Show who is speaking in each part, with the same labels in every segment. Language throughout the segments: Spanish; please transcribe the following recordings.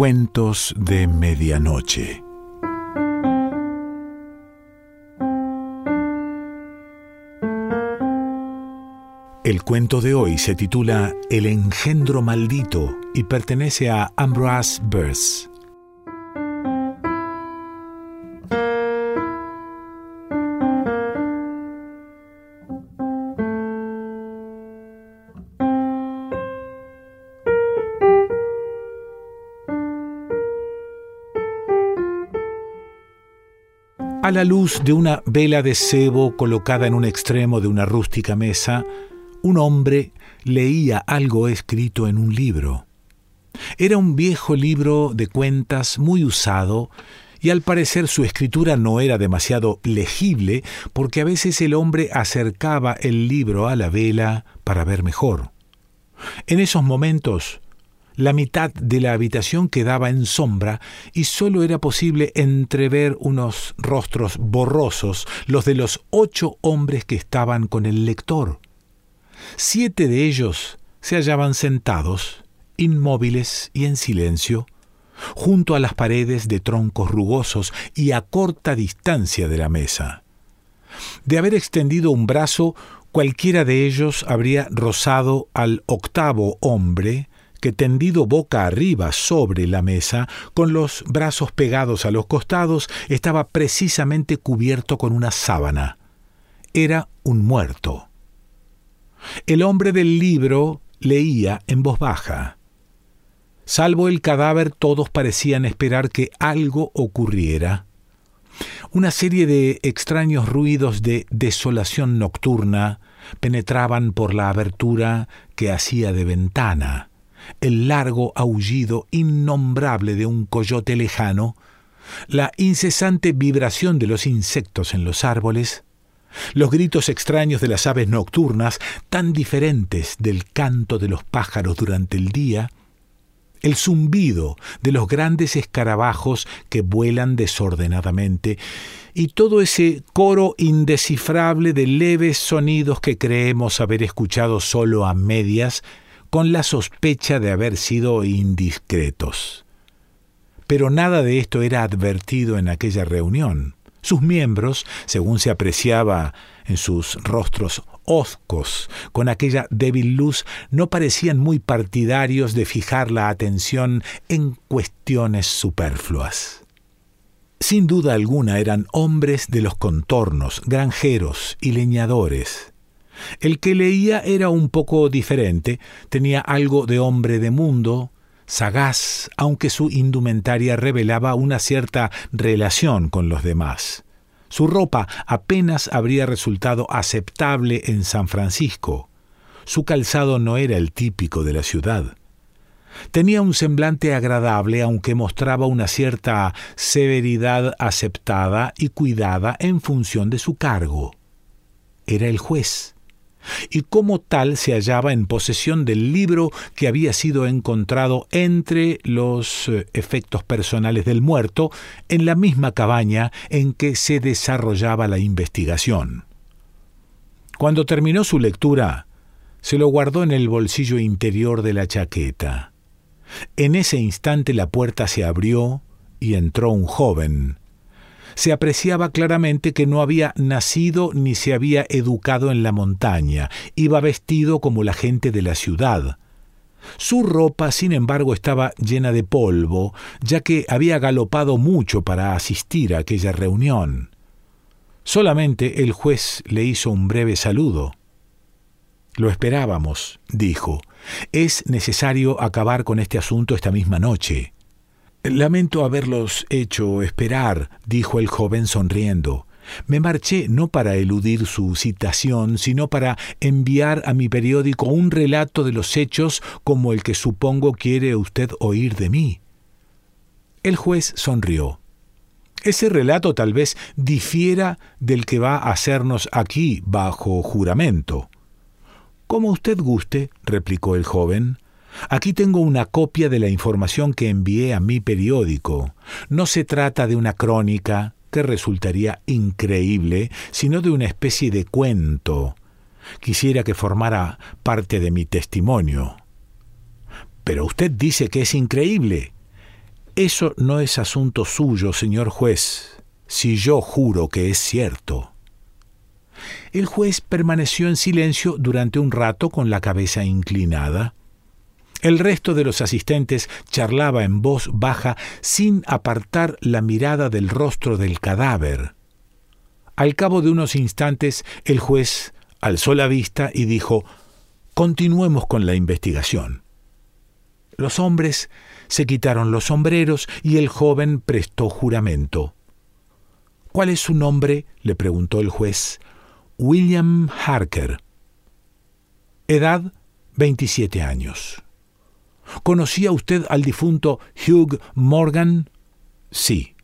Speaker 1: Cuentos de Medianoche. El cuento de hoy se titula El engendro maldito y pertenece a Ambrose Bierce. A la luz de una vela de cebo colocada en un extremo de una rústica mesa, un hombre leía algo escrito en un libro. Era un viejo libro de cuentas muy usado y al parecer su escritura no era demasiado legible porque a veces el hombre acercaba el libro a la vela para ver mejor. En esos momentos la mitad de la habitación quedaba en sombra y sólo era posible entrever unos rostros borrosos, los de los ocho hombres que estaban con el lector. Siete de ellos se hallaban sentados, inmóviles y en silencio, junto a las paredes de troncos rugosos y a corta distancia de la mesa. De haber extendido un brazo, cualquiera de ellos habría rozado al octavo hombre, que tendido boca arriba sobre la mesa, con los brazos pegados a los costados, estaba precisamente cubierto con una sábana. Era un muerto. El hombre del libro leía en voz baja. Salvo el cadáver, todos parecían esperar que algo ocurriera. Una serie de extraños ruidos de desolación nocturna penetraban por la abertura que hacía de ventana el largo aullido innombrable de un coyote lejano, la incesante vibración de los insectos en los árboles, los gritos extraños de las aves nocturnas, tan diferentes del canto de los pájaros durante el día, el zumbido de los grandes escarabajos que vuelan desordenadamente, y todo ese coro indescifrable de leves sonidos que creemos haber escuchado solo a medias con la sospecha de haber sido indiscretos. Pero nada de esto era advertido en aquella reunión. Sus miembros, según se apreciaba en sus rostros hoscos, con aquella débil luz, no parecían muy partidarios de fijar la atención en cuestiones superfluas. Sin duda alguna eran hombres de los contornos, granjeros y leñadores, el que leía era un poco diferente, tenía algo de hombre de mundo, sagaz, aunque su indumentaria revelaba una cierta relación con los demás. Su ropa apenas habría resultado aceptable en San Francisco. Su calzado no era el típico de la ciudad. Tenía un semblante agradable, aunque mostraba una cierta severidad aceptada y cuidada en función de su cargo. Era el juez y como tal se hallaba en posesión del libro que había sido encontrado entre los eh, efectos personales del muerto en la misma cabaña en que se desarrollaba la investigación. Cuando terminó su lectura, se lo guardó en el bolsillo interior de la chaqueta. En ese instante la puerta se abrió y entró un joven, se apreciaba claramente que no había nacido ni se había educado en la montaña, iba vestido como la gente de la ciudad. Su ropa, sin embargo, estaba llena de polvo, ya que había galopado mucho para asistir a aquella reunión. Solamente el juez le hizo un breve saludo. Lo esperábamos, dijo. Es necesario acabar con este asunto esta misma noche. Lamento haberlos hecho esperar, dijo el joven sonriendo. Me marché no para eludir su citación, sino para enviar a mi periódico un relato de los hechos como el que supongo quiere usted oír de mí. El juez sonrió. Ese relato tal vez difiera del que va a hacernos aquí bajo juramento. Como usted guste, replicó el joven. Aquí tengo una copia de la información que envié a mi periódico. No se trata de una crónica, que resultaría increíble, sino de una especie de cuento. Quisiera que formara parte de mi testimonio. Pero usted dice que es increíble. Eso no es asunto suyo, señor juez, si yo juro que es cierto. El juez permaneció en silencio durante un rato con la cabeza inclinada. El resto de los asistentes charlaba en voz baja sin apartar la mirada del rostro del cadáver. Al cabo de unos instantes el juez alzó la vista y dijo Continuemos con la investigación. Los hombres se quitaron los sombreros y el joven prestó juramento. ¿Cuál es su nombre? le preguntó el juez. William Harker. Edad 27 años. ¿Conocía usted al difunto Hugh Morgan? Sí.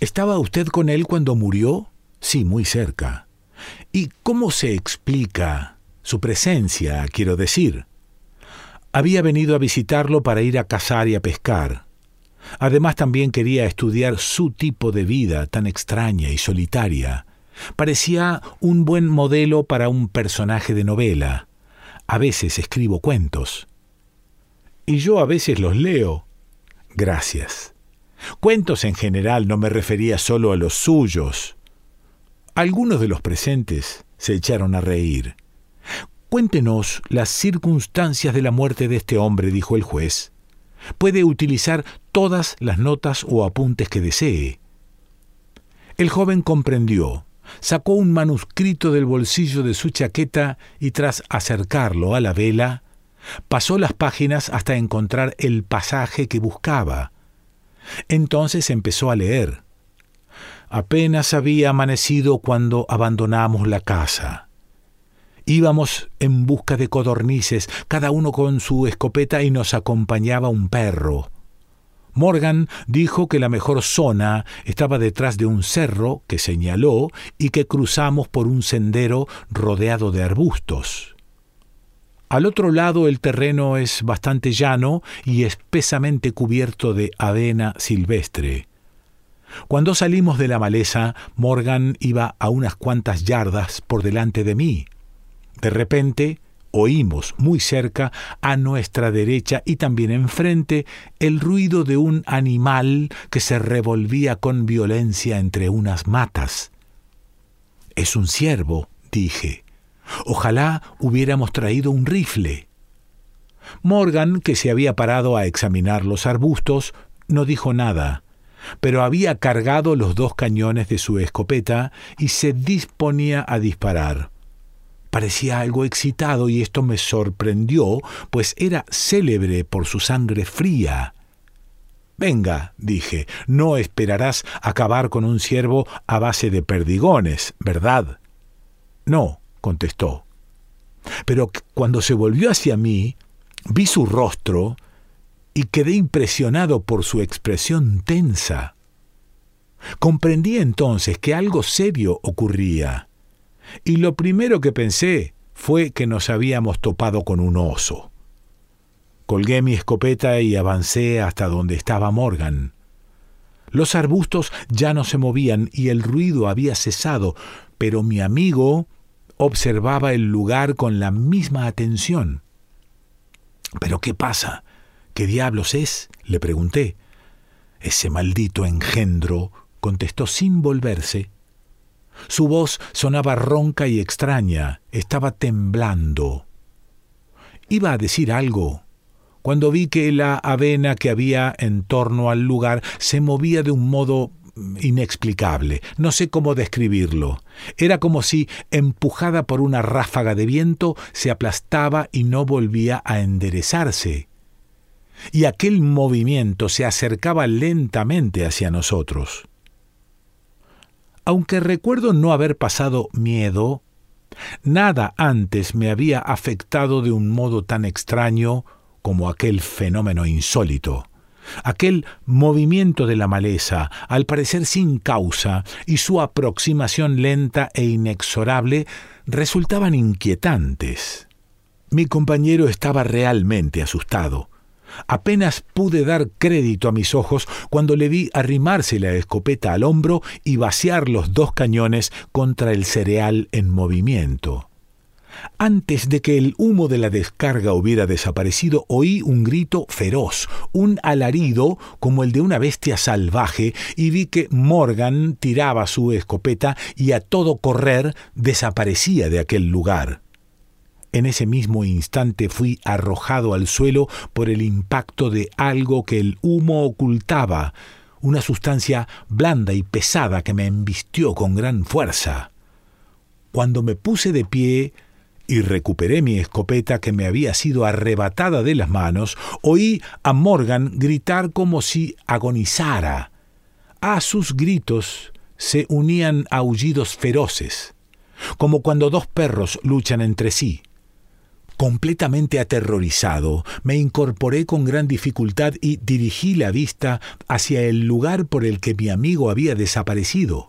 Speaker 1: ¿Estaba usted con él cuando murió? Sí, muy cerca. ¿Y cómo se explica su presencia, quiero decir? Había venido a visitarlo para ir a cazar y a pescar. Además también quería estudiar su tipo de vida tan extraña y solitaria. Parecía un buen modelo para un personaje de novela. A veces escribo cuentos. Y yo a veces los leo. Gracias. Cuentos en general no me refería solo a los suyos. Algunos de los presentes se echaron a reír. Cuéntenos las circunstancias de la muerte de este hombre, dijo el juez. Puede utilizar todas las notas o apuntes que desee. El joven comprendió, sacó un manuscrito del bolsillo de su chaqueta y tras acercarlo a la vela, Pasó las páginas hasta encontrar el pasaje que buscaba. Entonces empezó a leer. Apenas había amanecido cuando abandonamos la casa. Íbamos en busca de codornices, cada uno con su escopeta y nos acompañaba un perro. Morgan dijo que la mejor zona estaba detrás de un cerro que señaló y que cruzamos por un sendero rodeado de arbustos. Al otro lado el terreno es bastante llano y espesamente cubierto de avena silvestre. Cuando salimos de la maleza, Morgan iba a unas cuantas yardas por delante de mí. De repente oímos muy cerca, a nuestra derecha y también enfrente, el ruido de un animal que se revolvía con violencia entre unas matas. Es un ciervo, dije. Ojalá hubiéramos traído un rifle. Morgan, que se había parado a examinar los arbustos, no dijo nada, pero había cargado los dos cañones de su escopeta y se disponía a disparar. Parecía algo excitado y esto me sorprendió, pues era célebre por su sangre fría. Venga, dije, no esperarás acabar con un ciervo a base de perdigones, ¿verdad? No, contestó. Pero cuando se volvió hacia mí, vi su rostro y quedé impresionado por su expresión tensa. Comprendí entonces que algo serio ocurría, y lo primero que pensé fue que nos habíamos topado con un oso. Colgué mi escopeta y avancé hasta donde estaba Morgan. Los arbustos ya no se movían y el ruido había cesado, pero mi amigo observaba el lugar con la misma atención. ¿Pero qué pasa? ¿Qué diablos es? le pregunté. Ese maldito engendro, contestó sin volverse. Su voz sonaba ronca y extraña, estaba temblando. Iba a decir algo, cuando vi que la avena que había en torno al lugar se movía de un modo inexplicable. No sé cómo describirlo. Era como si, empujada por una ráfaga de viento, se aplastaba y no volvía a enderezarse. Y aquel movimiento se acercaba lentamente hacia nosotros. Aunque recuerdo no haber pasado miedo, nada antes me había afectado de un modo tan extraño como aquel fenómeno insólito. Aquel movimiento de la maleza, al parecer sin causa, y su aproximación lenta e inexorable resultaban inquietantes. Mi compañero estaba realmente asustado. Apenas pude dar crédito a mis ojos cuando le vi arrimarse la escopeta al hombro y vaciar los dos cañones contra el cereal en movimiento. Antes de que el humo de la descarga hubiera desaparecido, oí un grito feroz, un alarido como el de una bestia salvaje, y vi que Morgan tiraba su escopeta y a todo correr desaparecía de aquel lugar. En ese mismo instante fui arrojado al suelo por el impacto de algo que el humo ocultaba, una sustancia blanda y pesada que me embistió con gran fuerza. Cuando me puse de pie, y recuperé mi escopeta que me había sido arrebatada de las manos, oí a Morgan gritar como si agonizara. A sus gritos se unían aullidos feroces, como cuando dos perros luchan entre sí. Completamente aterrorizado, me incorporé con gran dificultad y dirigí la vista hacia el lugar por el que mi amigo había desaparecido.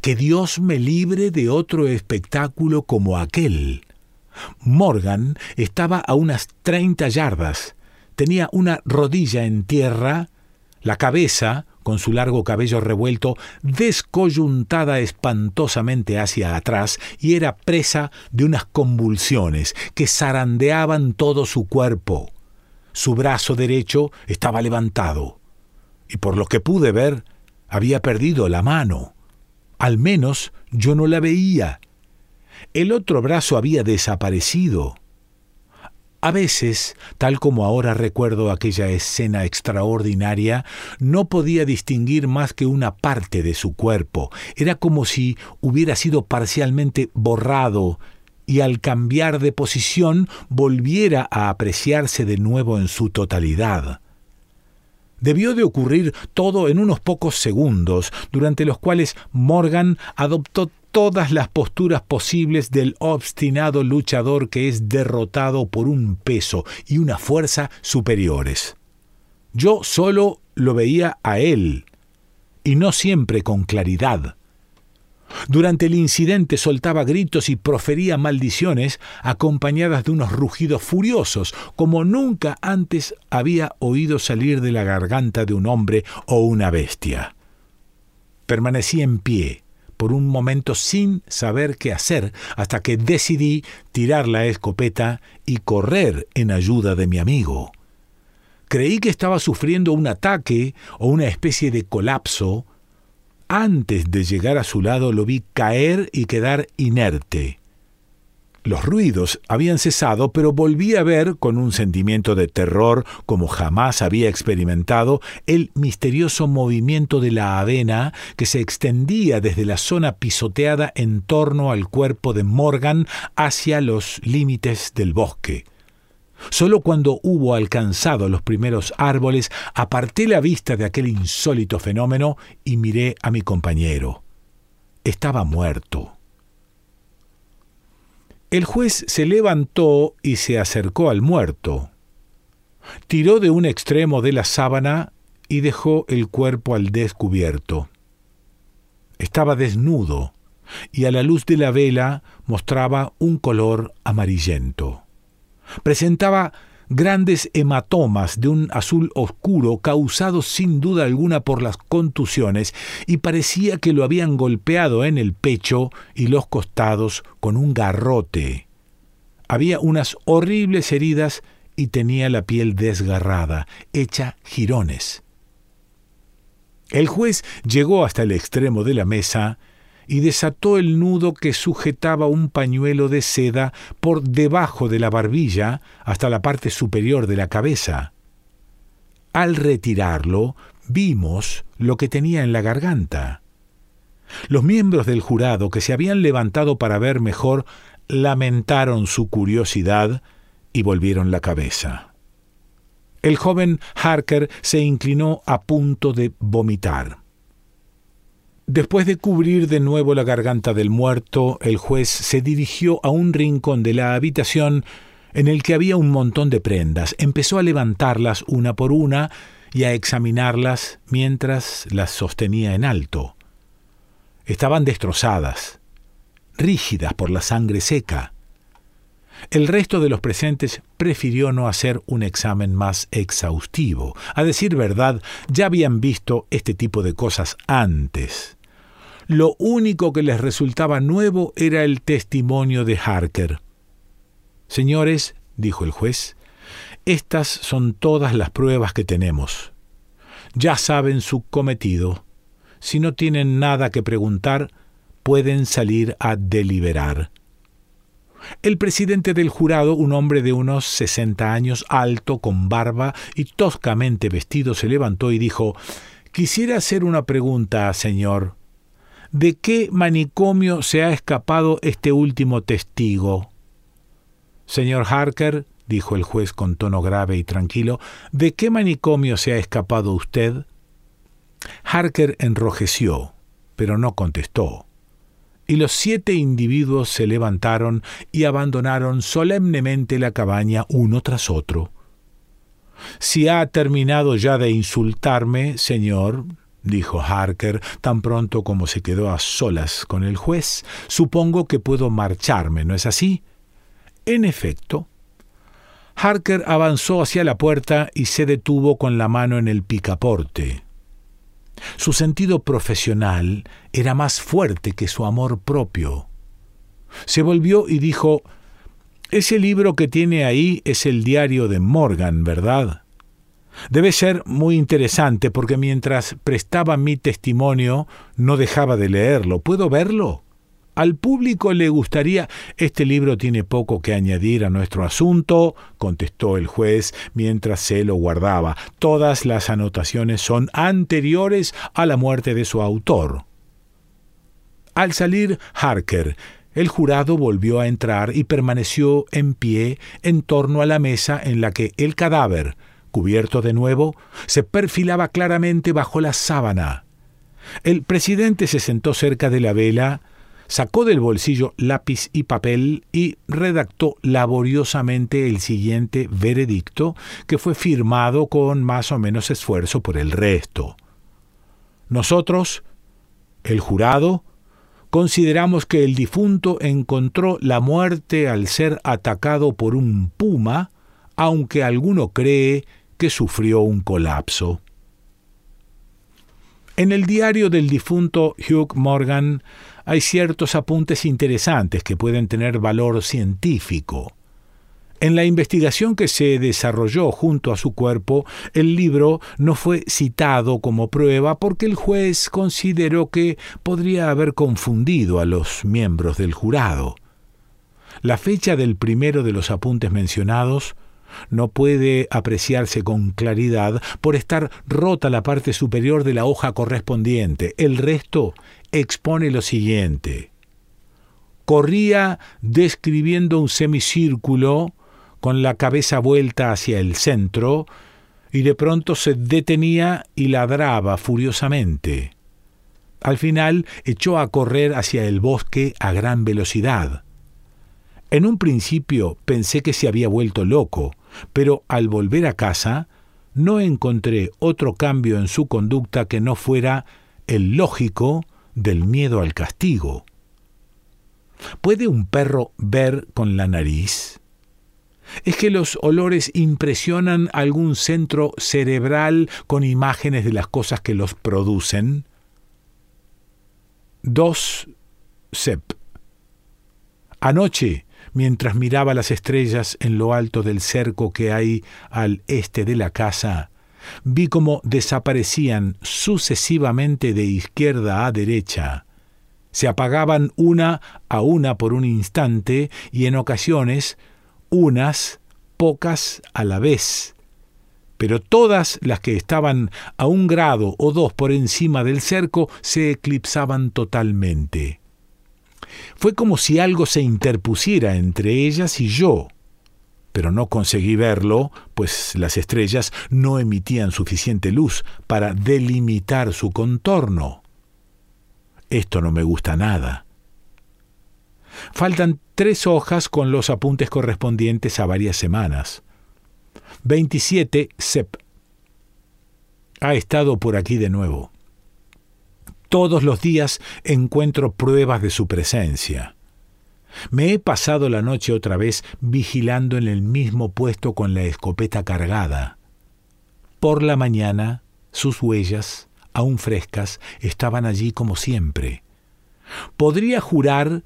Speaker 1: Que Dios me libre de otro espectáculo como aquel. Morgan estaba a unas treinta yardas. Tenía una rodilla en tierra, la cabeza, con su largo cabello revuelto, descoyuntada espantosamente hacia atrás, y era presa de unas convulsiones que zarandeaban todo su cuerpo. Su brazo derecho estaba levantado, y por lo que pude ver, había perdido la mano. Al menos yo no la veía. El otro brazo había desaparecido. A veces, tal como ahora recuerdo aquella escena extraordinaria, no podía distinguir más que una parte de su cuerpo. Era como si hubiera sido parcialmente borrado y al cambiar de posición volviera a apreciarse de nuevo en su totalidad. Debió de ocurrir todo en unos pocos segundos, durante los cuales Morgan adoptó todas las posturas posibles del obstinado luchador que es derrotado por un peso y una fuerza superiores. Yo solo lo veía a él, y no siempre con claridad. Durante el incidente soltaba gritos y profería maldiciones acompañadas de unos rugidos furiosos, como nunca antes había oído salir de la garganta de un hombre o una bestia. Permanecí en pie, por un momento sin saber qué hacer, hasta que decidí tirar la escopeta y correr en ayuda de mi amigo. Creí que estaba sufriendo un ataque o una especie de colapso. Antes de llegar a su lado lo vi caer y quedar inerte. Los ruidos habían cesado, pero volví a ver, con un sentimiento de terror como jamás había experimentado, el misterioso movimiento de la avena que se extendía desde la zona pisoteada en torno al cuerpo de Morgan hacia los límites del bosque. Solo cuando hubo alcanzado los primeros árboles aparté la vista de aquel insólito fenómeno y miré a mi compañero. Estaba muerto. El juez se levantó y se acercó al muerto. Tiró de un extremo de la sábana y dejó el cuerpo al descubierto. Estaba desnudo y a la luz de la vela mostraba un color amarillento. Presentaba grandes hematomas de un azul oscuro causados sin duda alguna por las contusiones y parecía que lo habían golpeado en el pecho y los costados con un garrote. Había unas horribles heridas y tenía la piel desgarrada, hecha jirones. El juez llegó hasta el extremo de la mesa y desató el nudo que sujetaba un pañuelo de seda por debajo de la barbilla hasta la parte superior de la cabeza. Al retirarlo, vimos lo que tenía en la garganta. Los miembros del jurado que se habían levantado para ver mejor lamentaron su curiosidad y volvieron la cabeza. El joven Harker se inclinó a punto de vomitar. Después de cubrir de nuevo la garganta del muerto, el juez se dirigió a un rincón de la habitación en el que había un montón de prendas. Empezó a levantarlas una por una y a examinarlas mientras las sostenía en alto. Estaban destrozadas, rígidas por la sangre seca. El resto de los presentes prefirió no hacer un examen más exhaustivo. A decir verdad, ya habían visto este tipo de cosas antes. Lo único que les resultaba nuevo era el testimonio de Harker. Señores, dijo el juez, estas son todas las pruebas que tenemos. Ya saben su cometido. Si no tienen nada que preguntar, pueden salir a deliberar. El presidente del jurado, un hombre de unos sesenta años, alto, con barba y toscamente vestido, se levantó y dijo Quisiera hacer una pregunta, señor. ¿De qué manicomio se ha escapado este último testigo? Señor Harker, dijo el juez con tono grave y tranquilo, ¿de qué manicomio se ha escapado usted? Harker enrojeció, pero no contestó. Y los siete individuos se levantaron y abandonaron solemnemente la cabaña uno tras otro. Si ha terminado ya de insultarme, señor, dijo Harker, tan pronto como se quedó a solas con el juez, supongo que puedo marcharme, ¿no es así? En efecto, Harker avanzó hacia la puerta y se detuvo con la mano en el picaporte. Su sentido profesional era más fuerte que su amor propio. Se volvió y dijo Ese libro que tiene ahí es el diario de Morgan, ¿verdad? Debe ser muy interesante porque mientras prestaba mi testimonio no dejaba de leerlo. ¿Puedo verlo? Al público le gustaría. Este libro tiene poco que añadir a nuestro asunto, contestó el juez mientras se lo guardaba. Todas las anotaciones son anteriores a la muerte de su autor. Al salir Harker, el jurado volvió a entrar y permaneció en pie en torno a la mesa en la que el cadáver, cubierto de nuevo, se perfilaba claramente bajo la sábana. El presidente se sentó cerca de la vela, sacó del bolsillo lápiz y papel y redactó laboriosamente el siguiente veredicto, que fue firmado con más o menos esfuerzo por el resto. Nosotros, el jurado, consideramos que el difunto encontró la muerte al ser atacado por un puma, aunque alguno cree que sufrió un colapso. En el diario del difunto Hugh Morgan hay ciertos apuntes interesantes que pueden tener valor científico. En la investigación que se desarrolló junto a su cuerpo, el libro no fue citado como prueba porque el juez consideró que podría haber confundido a los miembros del jurado. La fecha del primero de los apuntes mencionados no puede apreciarse con claridad por estar rota la parte superior de la hoja correspondiente. El resto expone lo siguiente. Corría describiendo un semicírculo con la cabeza vuelta hacia el centro y de pronto se detenía y ladraba furiosamente. Al final echó a correr hacia el bosque a gran velocidad. En un principio pensé que se había vuelto loco, pero al volver a casa no encontré otro cambio en su conducta que no fuera el lógico del miedo al castigo. ¿Puede un perro ver con la nariz? ¿Es que los olores impresionan algún centro cerebral con imágenes de las cosas que los producen? 2. Sep. Anoche mientras miraba las estrellas en lo alto del cerco que hay al este de la casa, vi cómo desaparecían sucesivamente de izquierda a derecha. Se apagaban una a una por un instante y en ocasiones unas pocas a la vez. Pero todas las que estaban a un grado o dos por encima del cerco se eclipsaban totalmente. Fue como si algo se interpusiera entre ellas y yo. Pero no conseguí verlo, pues las estrellas no emitían suficiente luz para delimitar su contorno. Esto no me gusta nada. Faltan tres hojas con los apuntes correspondientes a varias semanas. 27 SEP. Ha estado por aquí de nuevo. Todos los días encuentro pruebas de su presencia. Me he pasado la noche otra vez vigilando en el mismo puesto con la escopeta cargada. Por la mañana, sus huellas, aún frescas, estaban allí como siempre. Podría jurar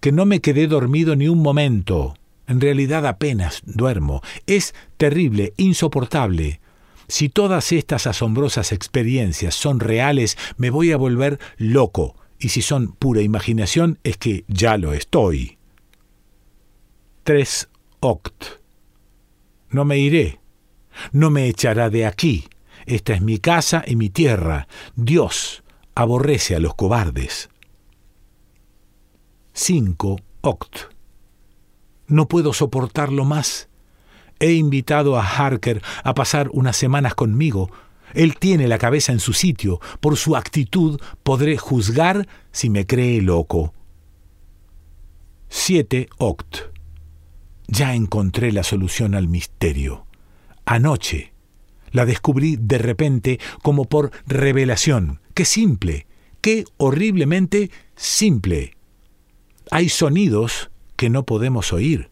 Speaker 1: que no me quedé dormido ni un momento, En realidad apenas duermo. Es terrible, insoportable. Si todas estas asombrosas experiencias son reales, me voy a volver loco. Y si son pura imaginación, es que ya lo estoy. 3 oct. No me iré. No me echará de aquí. Esta es mi casa y mi tierra. Dios aborrece a los cobardes. 5 oct. No puedo soportarlo más. He invitado a Harker a pasar unas semanas conmigo. Él tiene la cabeza en su sitio. Por su actitud podré juzgar si me cree loco. 7 oct. Ya encontré la solución al misterio. Anoche la descubrí de repente como por revelación. ¡Qué simple! ¡Qué horriblemente simple! Hay sonidos que no podemos oír.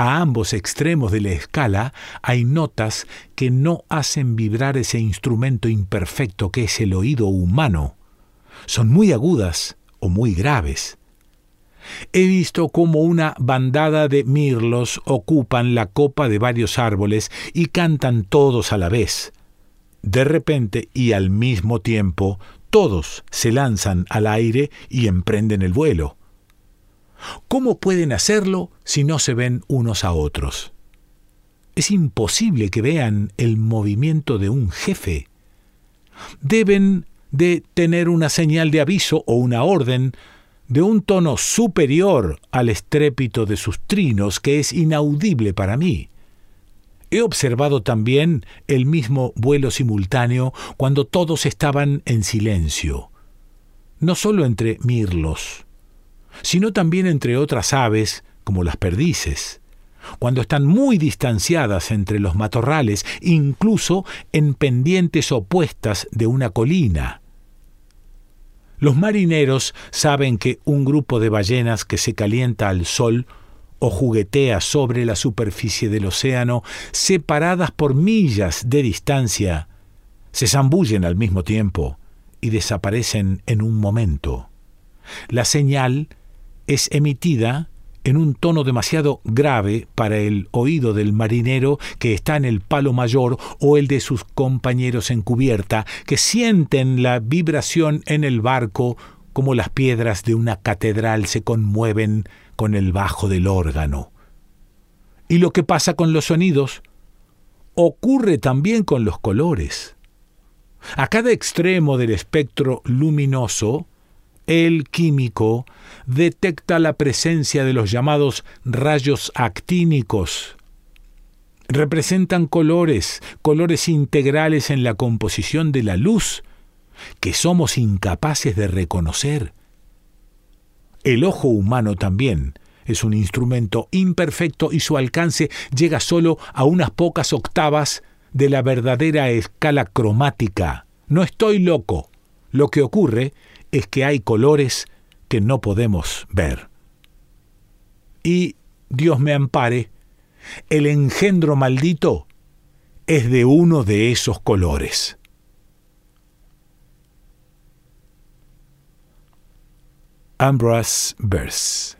Speaker 1: A ambos extremos de la escala hay notas que no hacen vibrar ese instrumento imperfecto que es el oído humano. Son muy agudas o muy graves. He visto cómo una bandada de mirlos ocupan la copa de varios árboles y cantan todos a la vez. De repente y al mismo tiempo, todos se lanzan al aire y emprenden el vuelo. ¿Cómo pueden hacerlo si no se ven unos a otros? Es imposible que vean el movimiento de un jefe. Deben de tener una señal de aviso o una orden de un tono superior al estrépito de sus trinos que es inaudible para mí. He observado también el mismo vuelo simultáneo cuando todos estaban en silencio, no solo entre mirlos, sino también entre otras aves como las perdices, cuando están muy distanciadas entre los matorrales, incluso en pendientes opuestas de una colina. Los marineros saben que un grupo de ballenas que se calienta al sol o juguetea sobre la superficie del océano, separadas por millas de distancia, se zambullen al mismo tiempo y desaparecen en un momento. La señal es emitida en un tono demasiado grave para el oído del marinero que está en el palo mayor o el de sus compañeros en cubierta, que sienten la vibración en el barco como las piedras de una catedral se conmueven con el bajo del órgano. Y lo que pasa con los sonidos ocurre también con los colores. A cada extremo del espectro luminoso el químico detecta la presencia de los llamados rayos actínicos. Representan colores, colores integrales en la composición de la luz, que somos incapaces de reconocer. El ojo humano también es un instrumento imperfecto y su alcance llega solo a unas pocas octavas de la verdadera escala cromática. No estoy loco. Lo que ocurre es que hay colores que no podemos ver. Y, Dios me ampare, el engendro maldito es de uno de esos colores. Ambrose Verse